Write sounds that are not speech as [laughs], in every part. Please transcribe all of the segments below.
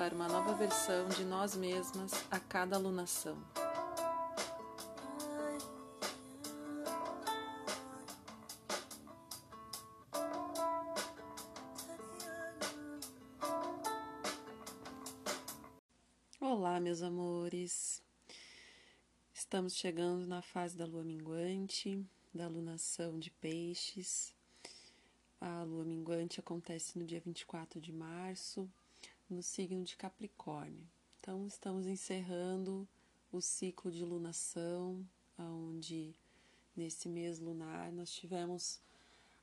para uma nova versão de nós mesmas a cada alunação. Olá, meus amores. Estamos chegando na fase da lua minguante, da alunação de peixes. A lua minguante acontece no dia 24 de março, no signo de Capricórnio. Então, estamos encerrando o ciclo de lunação, onde nesse mês lunar nós tivemos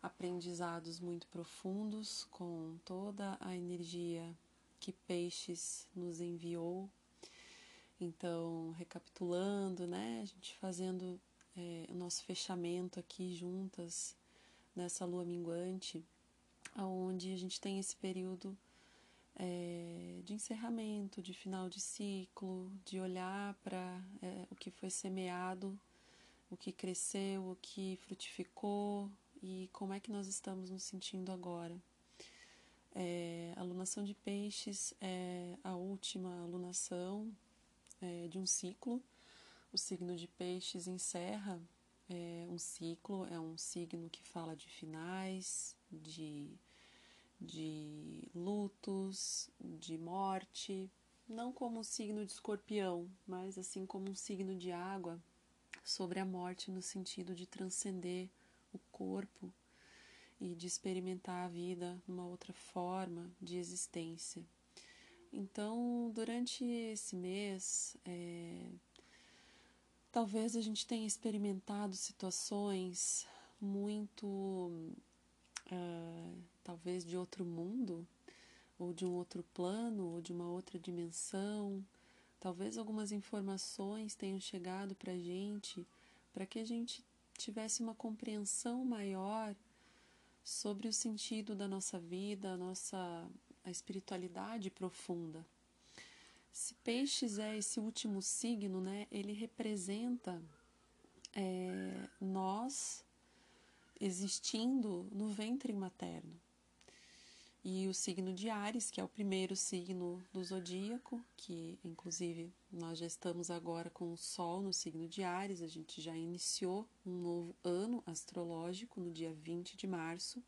aprendizados muito profundos com toda a energia que Peixes nos enviou. Então, recapitulando, né, a gente fazendo é, o nosso fechamento aqui juntas nessa lua minguante, aonde a gente tem esse período é, de encerramento, de final de ciclo, de olhar para é, o que foi semeado, o que cresceu, o que frutificou e como é que nós estamos nos sentindo agora. É, a alunação de peixes é a última alunação é, de um ciclo. O signo de peixes encerra é, um ciclo, é um signo que fala de finais, de de lutos, de morte, não como um signo de escorpião, mas assim como um signo de água sobre a morte no sentido de transcender o corpo e de experimentar a vida numa outra forma de existência. Então, durante esse mês, é, talvez a gente tenha experimentado situações muito uh, talvez de outro mundo, ou de um outro plano, ou de uma outra dimensão. Talvez algumas informações tenham chegado para a gente para que a gente tivesse uma compreensão maior sobre o sentido da nossa vida, a nossa a espiritualidade profunda. Se peixes é esse último signo, né, ele representa é, nós existindo no ventre materno. E o signo de Ares, que é o primeiro signo do zodíaco, que inclusive nós já estamos agora com o Sol no signo de Ares, a gente já iniciou um novo ano astrológico no dia 20 de março.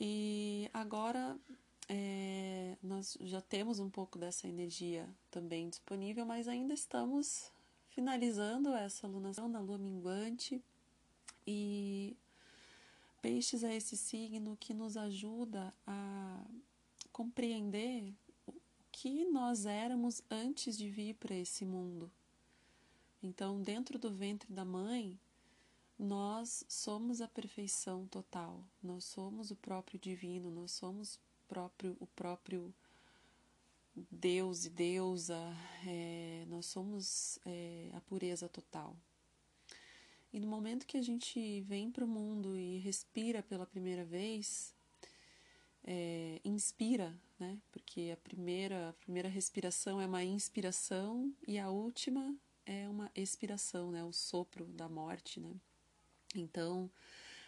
E agora é, nós já temos um pouco dessa energia também disponível, mas ainda estamos finalizando essa lunação da lua minguante e Peixes é esse signo que nos ajuda a compreender o que nós éramos antes de vir para esse mundo. Então, dentro do ventre da mãe, nós somos a perfeição total, nós somos o próprio divino, nós somos próprio, o próprio Deus e deusa, é, nós somos é, a pureza total. E no momento que a gente vem para o mundo e respira pela primeira vez, é, inspira, né? Porque a primeira, a primeira respiração é uma inspiração e a última é uma expiração, né? O sopro da morte, né? Então,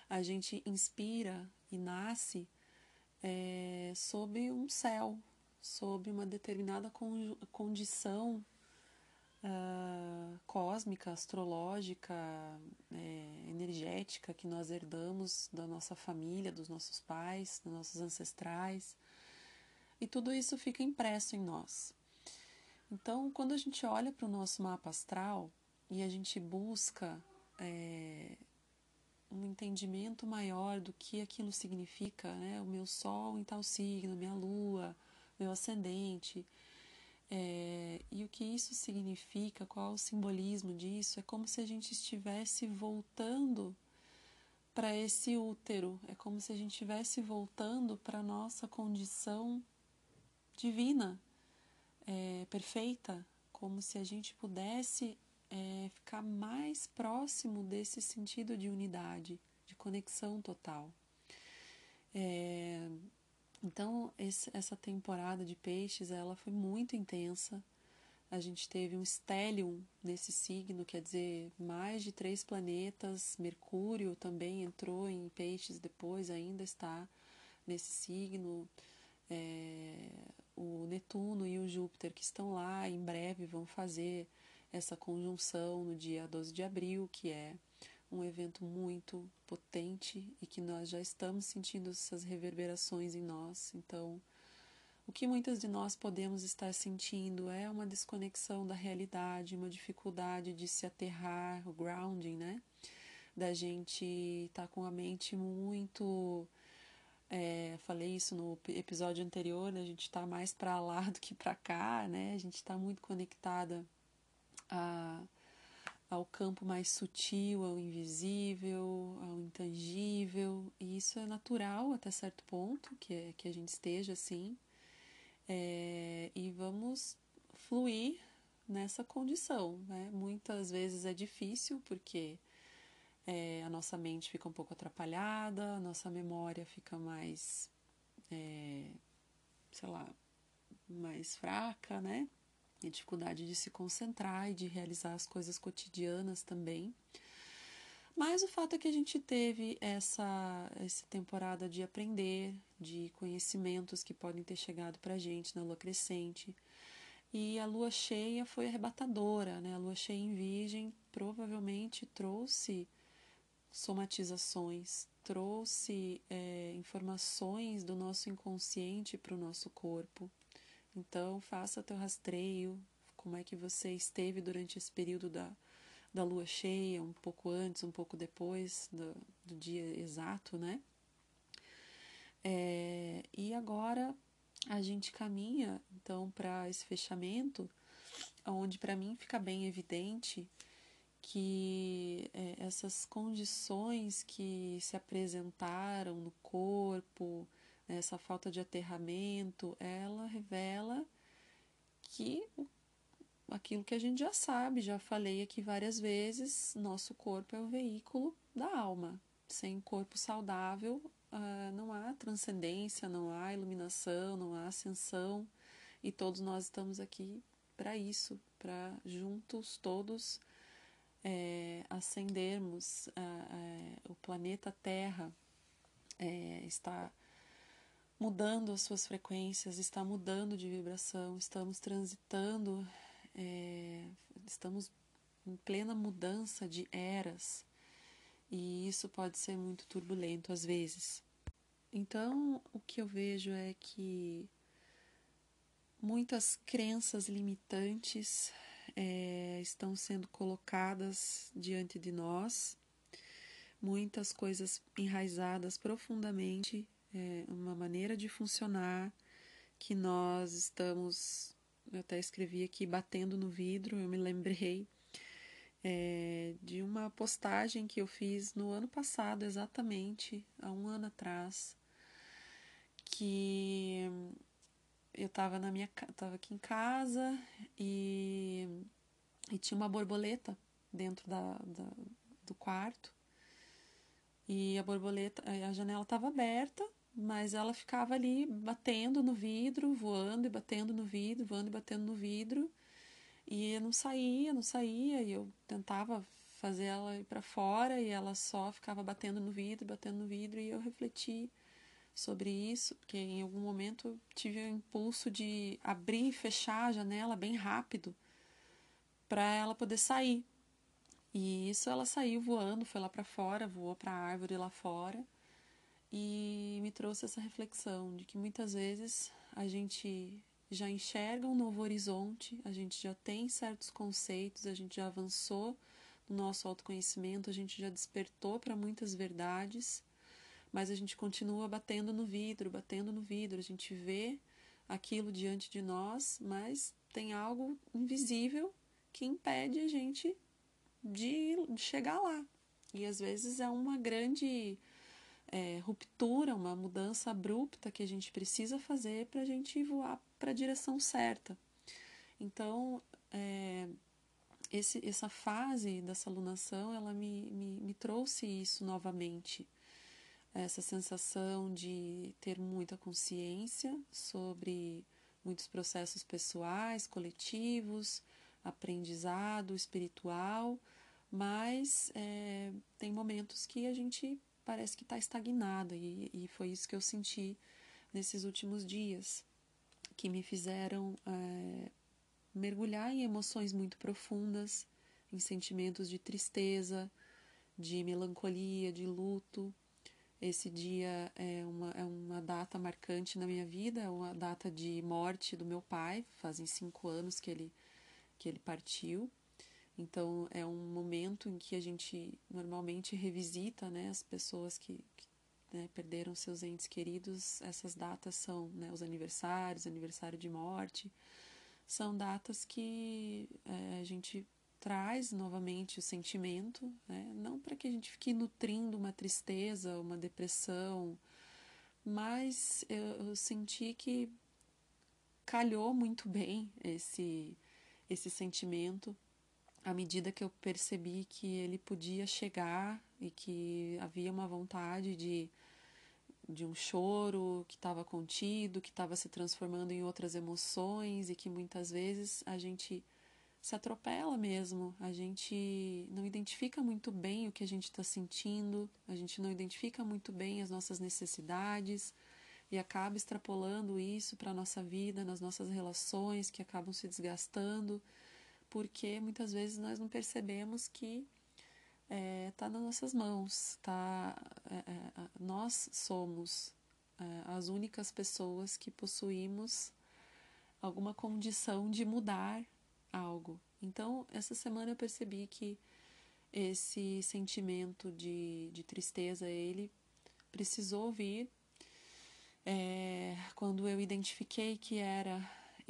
a gente inspira e nasce é, sob um céu, sob uma determinada condição uh, cósmica, astrológica, é, energética que nós herdamos da nossa família, dos nossos pais, dos nossos ancestrais. E tudo isso fica impresso em nós. Então, quando a gente olha para o nosso mapa astral e a gente busca é, um entendimento maior do que aquilo significa, né? O meu sol em tal signo, minha lua, meu ascendente, é, e o que isso significa, qual o simbolismo disso, é como se a gente estivesse voltando para esse útero, é como se a gente estivesse voltando para a nossa condição divina, é, perfeita, como se a gente pudesse é, ficar mais próximo desse sentido de unidade, de conexão total. É, então, esse, essa temporada de peixes ela foi muito intensa. A gente teve um stellium nesse signo, quer dizer, mais de três planetas. Mercúrio também entrou em peixes depois, ainda está nesse signo. É, o Netuno e o Júpiter que estão lá em breve vão fazer essa conjunção no dia 12 de abril, que é um evento muito potente e que nós já estamos sentindo essas reverberações em nós. Então, o que muitas de nós podemos estar sentindo é uma desconexão da realidade, uma dificuldade de se aterrar, o grounding, né? Da gente estar tá com a mente muito. É, falei isso no episódio anterior, né? a gente está mais para lá [laughs] do que para cá, né? A gente está muito conectada a, ao campo mais sutil, ao invisível, ao intangível, e isso é natural até certo ponto que, é, que a gente esteja assim, é, e vamos fluir nessa condição. Né? Muitas vezes é difícil porque é, a nossa mente fica um pouco atrapalhada, a nossa memória fica mais, é, sei lá, mais fraca, né? E dificuldade de se concentrar e de realizar as coisas cotidianas também. Mas o fato é que a gente teve essa, essa temporada de aprender, de conhecimentos que podem ter chegado para a gente na lua crescente. E a lua cheia foi arrebatadora, né? A lua cheia em Virgem provavelmente trouxe somatizações, trouxe é, informações do nosso inconsciente para o nosso corpo. Então, faça teu rastreio, como é que você esteve durante esse período da, da lua cheia, um pouco antes, um pouco depois do, do dia exato, né? É, e agora a gente caminha então para esse fechamento, onde para mim fica bem evidente que é, essas condições que se apresentaram no corpo, essa falta de aterramento, ela revela que aquilo que a gente já sabe, já falei aqui várias vezes, nosso corpo é o veículo da alma. Sem corpo saudável, uh, não há transcendência, não há iluminação, não há ascensão, e todos nós estamos aqui para isso, para juntos todos é, ascendermos. Uh, uh, o planeta Terra é, está mudando as suas frequências, está mudando de vibração, estamos transitando, é, estamos em plena mudança de eras e isso pode ser muito turbulento às vezes. Então, o que eu vejo é que muitas crenças limitantes é, estão sendo colocadas diante de nós, muitas coisas enraizadas profundamente é uma maneira de funcionar que nós estamos, eu até escrevi aqui, batendo no vidro, eu me lembrei é, de uma postagem que eu fiz no ano passado, exatamente, há um ano atrás, que eu estava na minha estava aqui em casa e, e tinha uma borboleta dentro da, da, do quarto. E a borboleta a janela estava aberta mas ela ficava ali batendo no vidro, voando e batendo no vidro, voando e batendo no vidro, e não saía, não saía, e eu tentava fazer ela ir para fora e ela só ficava batendo no vidro, batendo no vidro, e eu refleti sobre isso, porque em algum momento tive o impulso de abrir e fechar a janela bem rápido para ela poder sair. E isso ela saiu voando, foi lá para fora, voou para a árvore lá fora e me trouxe essa reflexão de que muitas vezes a gente já enxerga um novo horizonte, a gente já tem certos conceitos, a gente já avançou no nosso autoconhecimento, a gente já despertou para muitas verdades, mas a gente continua batendo no vidro, batendo no vidro, a gente vê aquilo diante de nós, mas tem algo invisível que impede a gente de chegar lá. E às vezes é uma grande é, ruptura, uma mudança abrupta que a gente precisa fazer para a gente voar para a direção certa. Então, é, esse, essa fase dessa alunação, ela me, me, me trouxe isso novamente. Essa sensação de ter muita consciência sobre muitos processos pessoais, coletivos, aprendizado espiritual, mas é, tem momentos que a gente parece que está estagnada e, e, foi isso que eu senti nesses últimos dias, que me fizeram é, mergulhar em emoções muito profundas, em sentimentos de tristeza, de melancolia, de luto. Esse dia é uma, é uma data marcante na minha vida, é uma data de morte do meu pai, fazem cinco anos que ele, que ele partiu. Então é um momento em que a gente normalmente revisita né, as pessoas que, que né, perderam seus entes queridos. Essas datas são né, os aniversários, aniversário de morte, são datas que é, a gente traz novamente o sentimento, né? não para que a gente fique nutrindo uma tristeza, uma depressão, mas eu, eu senti que calhou muito bem esse, esse sentimento à medida que eu percebi que ele podia chegar e que havia uma vontade de de um choro que estava contido, que estava se transformando em outras emoções e que muitas vezes a gente se atropela mesmo, a gente não identifica muito bem o que a gente está sentindo, a gente não identifica muito bem as nossas necessidades e acaba extrapolando isso para a nossa vida, nas nossas relações que acabam se desgastando, porque muitas vezes nós não percebemos que está é, tá nas nossas mãos, tá? É, é, nós somos é, as únicas pessoas que possuímos alguma condição de mudar algo. Então, essa semana eu percebi que esse sentimento de, de tristeza, ele precisou vir é, quando eu identifiquei que era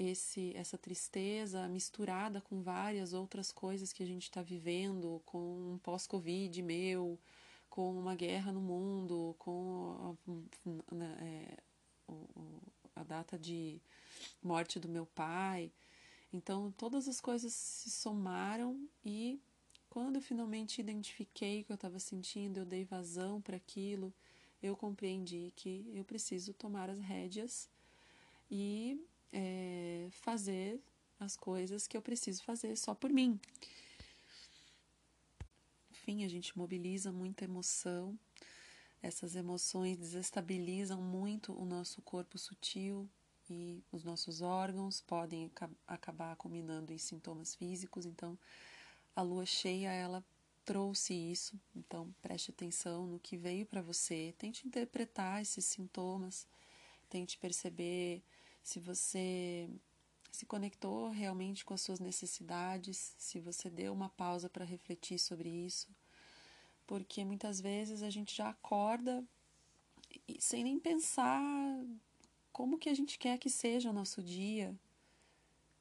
esse essa tristeza misturada com várias outras coisas que a gente está vivendo, com um pós-Covid meu, com uma guerra no mundo, com a, né, é, a data de morte do meu pai. Então, todas as coisas se somaram e quando eu finalmente identifiquei o que eu estava sentindo, eu dei vazão para aquilo, eu compreendi que eu preciso tomar as rédeas e é, fazer as coisas que eu preciso fazer só por mim. Enfim, a gente mobiliza muita emoção, essas emoções desestabilizam muito o nosso corpo sutil e os nossos órgãos podem acabar combinando em sintomas físicos. Então, a lua cheia ela trouxe isso. Então, preste atenção no que veio para você, tente interpretar esses sintomas, tente perceber se você se conectou realmente com as suas necessidades, se você deu uma pausa para refletir sobre isso, porque muitas vezes a gente já acorda sem nem pensar como que a gente quer que seja o nosso dia,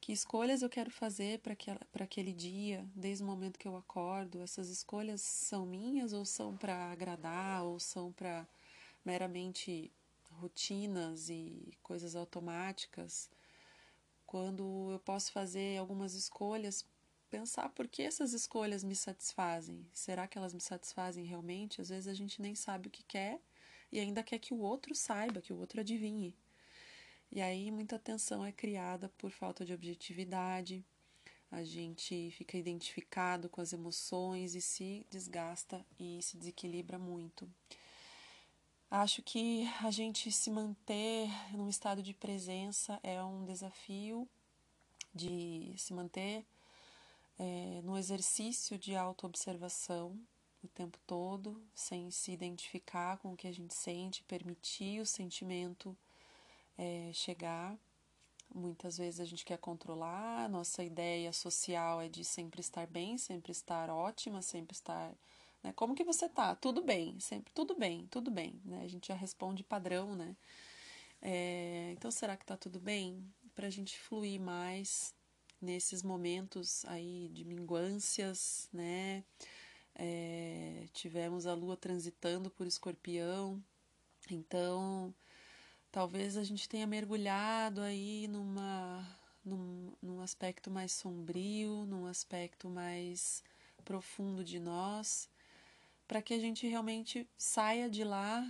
que escolhas eu quero fazer para aquele dia, desde o momento que eu acordo. Essas escolhas são minhas ou são para agradar ou são para meramente rotinas e coisas automáticas, quando eu posso fazer algumas escolhas, pensar por que essas escolhas me satisfazem. Será que elas me satisfazem realmente? Às vezes a gente nem sabe o que quer e ainda quer que o outro saiba, que o outro adivinhe. E aí muita tensão é criada por falta de objetividade. A gente fica identificado com as emoções e se desgasta e se desequilibra muito. Acho que a gente se manter num estado de presença é um desafio de se manter é, no exercício de autoobservação o tempo todo, sem se identificar com o que a gente sente, permitir o sentimento é, chegar. Muitas vezes a gente quer controlar, nossa ideia social é de sempre estar bem, sempre estar ótima, sempre estar né? Como que você tá? Tudo bem, sempre tudo bem, tudo bem. Né? A gente já responde padrão, né? É, então, será que tá tudo bem? Para a gente fluir mais nesses momentos aí de minguâncias, né? É, tivemos a lua transitando por escorpião, então talvez a gente tenha mergulhado aí numa, num, num num aspecto mais sombrio, num aspecto mais profundo de nós, para que a gente realmente saia de lá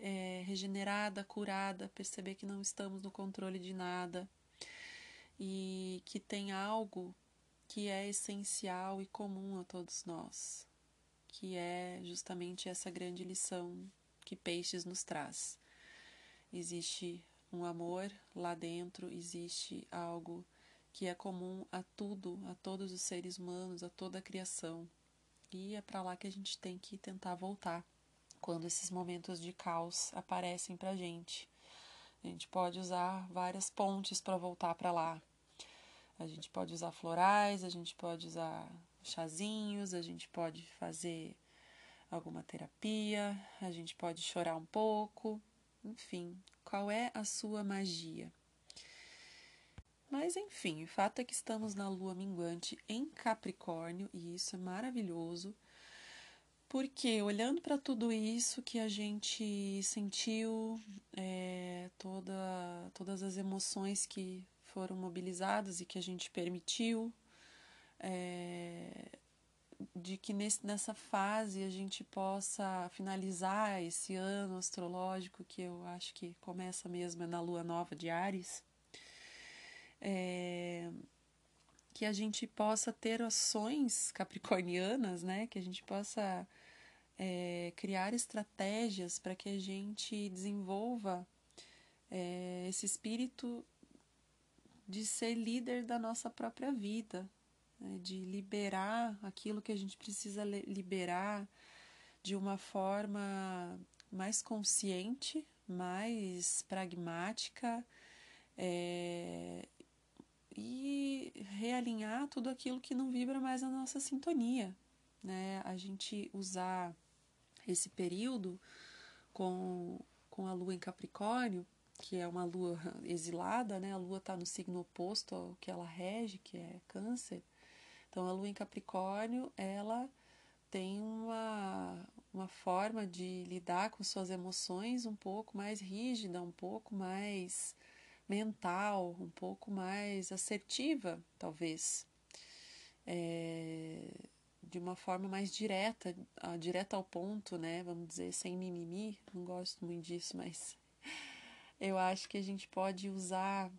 é, regenerada, curada, perceber que não estamos no controle de nada e que tem algo que é essencial e comum a todos nós, que é justamente essa grande lição que Peixes nos traz. Existe um amor lá dentro, existe algo que é comum a tudo, a todos os seres humanos, a toda a criação. E é para lá que a gente tem que tentar voltar quando esses momentos de caos aparecem para gente. A gente pode usar várias pontes para voltar para lá. A gente pode usar florais, a gente pode usar chazinhos, a gente pode fazer alguma terapia, a gente pode chorar um pouco, enfim, qual é a sua magia? Mas enfim, o fato é que estamos na lua minguante em Capricórnio e isso é maravilhoso. Porque olhando para tudo isso que a gente sentiu, é, toda, todas as emoções que foram mobilizadas e que a gente permitiu, é, de que nesse, nessa fase a gente possa finalizar esse ano astrológico, que eu acho que começa mesmo é na lua nova de Ares, é, que a gente possa ter ações capricornianas, né? Que a gente possa é, criar estratégias para que a gente desenvolva é, esse espírito de ser líder da nossa própria vida, né? de liberar aquilo que a gente precisa liberar de uma forma mais consciente, mais pragmática é, e realinhar tudo aquilo que não vibra mais na nossa sintonia, né? A gente usar esse período com, com a lua em Capricórnio, que é uma lua exilada, né? A lua está no signo oposto ao que ela rege, que é Câncer. Então, a lua em Capricórnio, ela tem uma, uma forma de lidar com suas emoções um pouco mais rígida, um pouco mais mental, um pouco mais assertiva, talvez, é, de uma forma mais direta, direta ao ponto, né? Vamos dizer, sem mimimi. Não gosto muito disso, mas [laughs] eu acho que a gente pode usar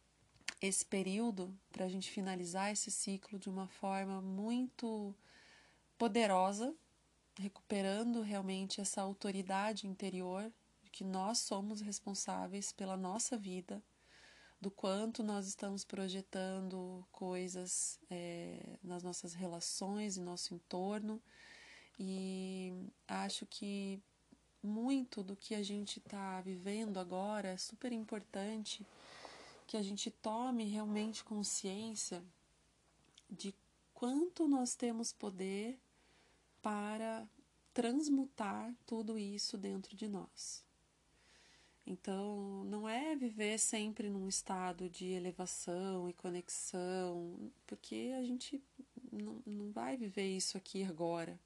esse período para a gente finalizar esse ciclo de uma forma muito poderosa, recuperando realmente essa autoridade interior de que nós somos responsáveis pela nossa vida do quanto nós estamos projetando coisas é, nas nossas relações e nosso entorno. E acho que muito do que a gente está vivendo agora é super importante que a gente tome realmente consciência de quanto nós temos poder para transmutar tudo isso dentro de nós. Então, não é viver sempre num estado de elevação e conexão, porque a gente não, não vai viver isso aqui agora.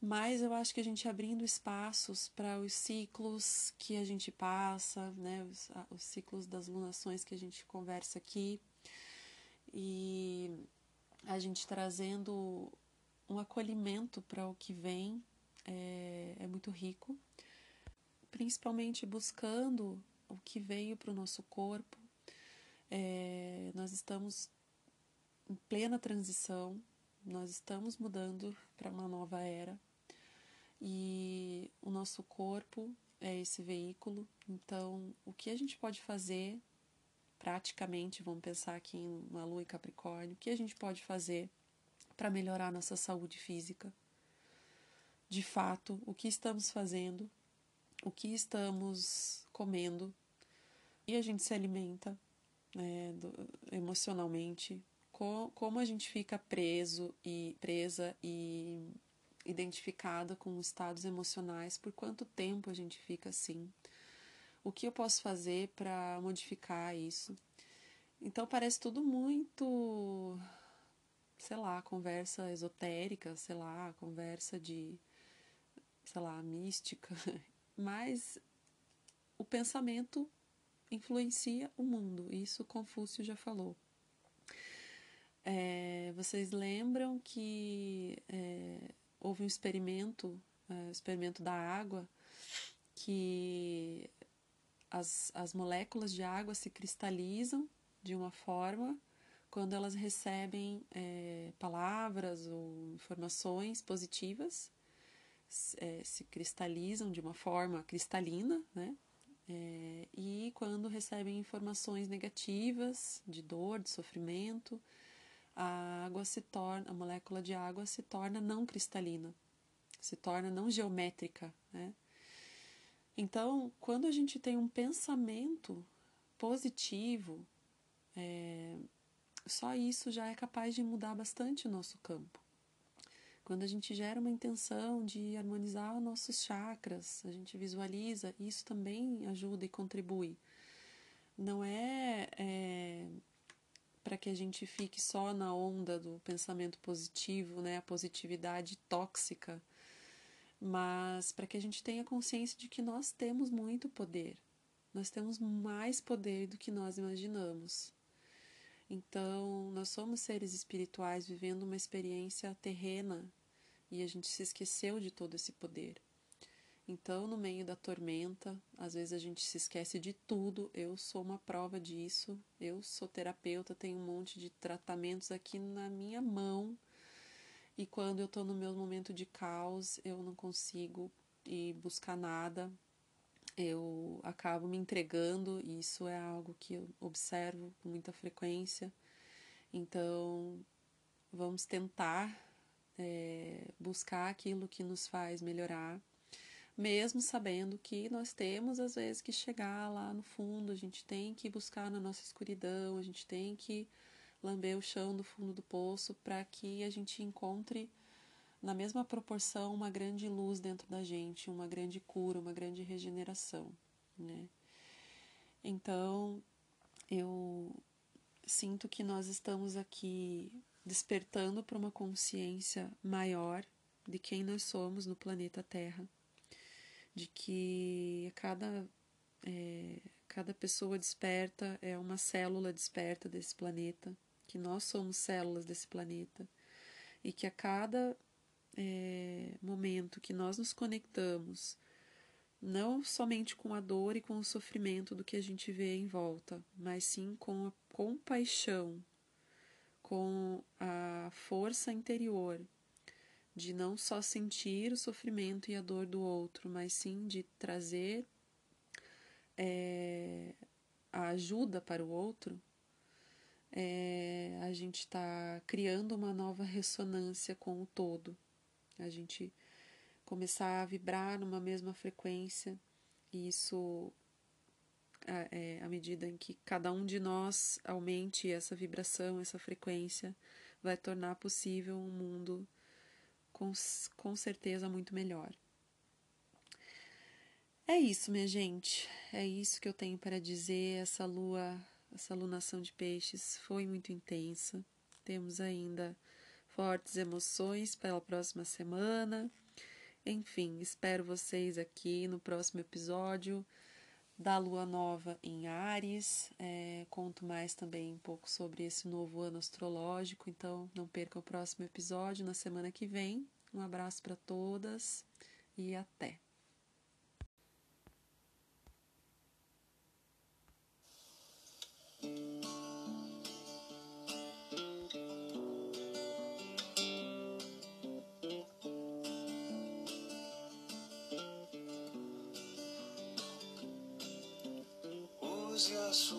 Mas eu acho que a gente abrindo espaços para os ciclos que a gente passa, né, os, os ciclos das lunações que a gente conversa aqui, e a gente trazendo um acolhimento para o que vem é, é muito rico principalmente buscando o que veio para o nosso corpo. É, nós estamos em plena transição, nós estamos mudando para uma nova era e o nosso corpo é esse veículo. Então, o que a gente pode fazer praticamente, vamos pensar aqui em uma lua em Capricórnio, o que a gente pode fazer para melhorar nossa saúde física? De fato, o que estamos fazendo o que estamos comendo e a gente se alimenta né, do, emocionalmente, co, como a gente fica preso e presa e identificada com estados emocionais, por quanto tempo a gente fica assim, o que eu posso fazer para modificar isso. Então parece tudo muito, sei lá, conversa esotérica, sei lá, conversa de, sei lá, mística. Mas o pensamento influencia o mundo, isso Confúcio já falou. É, vocês lembram que é, houve um experimento, é, experimento da água, que as, as moléculas de água se cristalizam de uma forma quando elas recebem é, palavras ou informações positivas, é, se cristalizam de uma forma cristalina, né? É, e quando recebem informações negativas, de dor, de sofrimento, a água se torna, a molécula de água se torna não cristalina, se torna não geométrica, né? Então, quando a gente tem um pensamento positivo, é, só isso já é capaz de mudar bastante o nosso campo. Quando a gente gera uma intenção de harmonizar nossos chakras, a gente visualiza, isso também ajuda e contribui. Não é, é para que a gente fique só na onda do pensamento positivo, né, a positividade tóxica mas para que a gente tenha consciência de que nós temos muito poder. Nós temos mais poder do que nós imaginamos. Então, nós somos seres espirituais vivendo uma experiência terrena e a gente se esqueceu de todo esse poder. Então, no meio da tormenta, às vezes a gente se esquece de tudo. Eu sou uma prova disso. Eu sou terapeuta, tenho um monte de tratamentos aqui na minha mão e quando eu estou no meu momento de caos, eu não consigo ir buscar nada, eu acabo me entregando, e isso é algo que eu observo com muita frequência. Então, vamos tentar é, buscar aquilo que nos faz melhorar, mesmo sabendo que nós temos às vezes que chegar lá no fundo, a gente tem que buscar na nossa escuridão, a gente tem que lamber o chão do fundo do poço para que a gente encontre na mesma proporção uma grande luz dentro da gente, uma grande cura, uma grande regeneração, né? Então, eu sinto que nós estamos aqui despertando para uma consciência maior de quem nós somos no planeta Terra, de que cada é, cada pessoa desperta é uma célula desperta desse planeta que nós somos células desse planeta e que a cada é, momento que nós nos conectamos, não somente com a dor e com o sofrimento do que a gente vê em volta, mas sim com a compaixão, com a força interior de não só sentir o sofrimento e a dor do outro, mas sim de trazer é, a ajuda para o outro, é, a gente está criando uma nova ressonância com o todo. A gente começar a vibrar numa mesma frequência, e isso, é, à medida em que cada um de nós aumente essa vibração, essa frequência, vai tornar possível um mundo com, com certeza muito melhor. É isso, minha gente. É isso que eu tenho para dizer. Essa lua essa alunação de peixes foi muito intensa. Temos ainda fortes emoções pela próxima semana. Enfim, espero vocês aqui no próximo episódio da Lua Nova em Ares. É, conto mais também um pouco sobre esse novo ano astrológico, então não perca o próximo episódio na semana que vem. Um abraço para todas e até! Use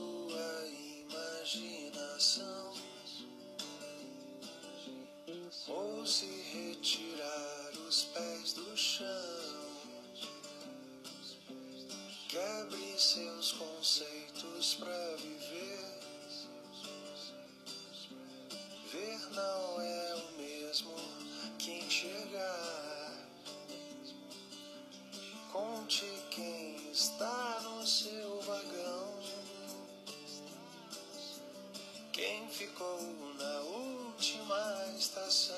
ficou na última estação?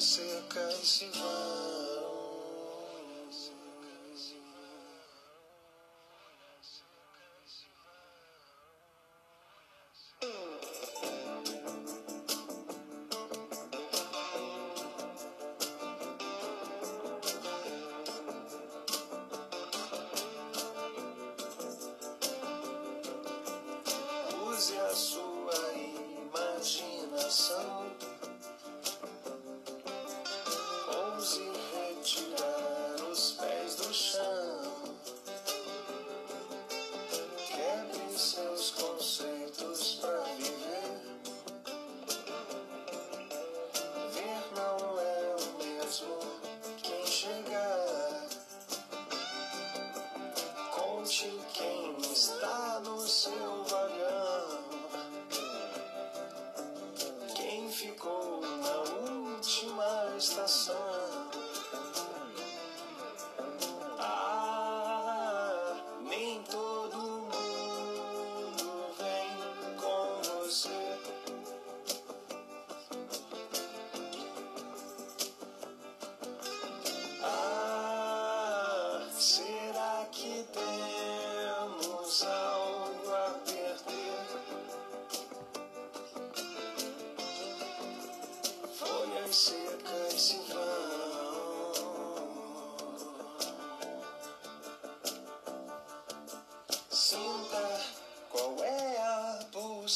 Secas se vão. Use a sua imaginação.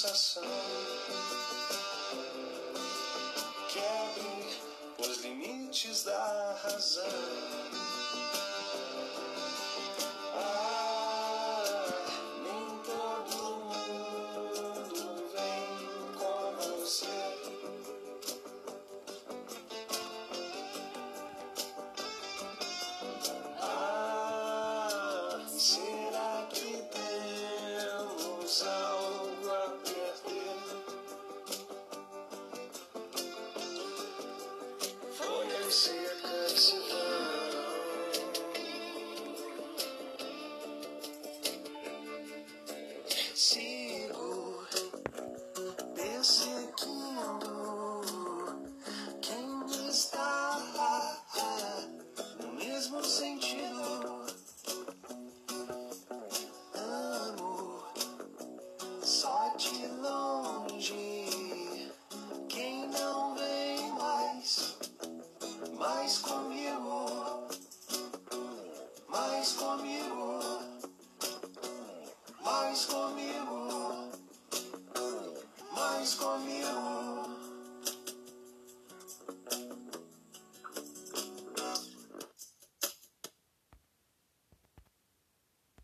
A see a good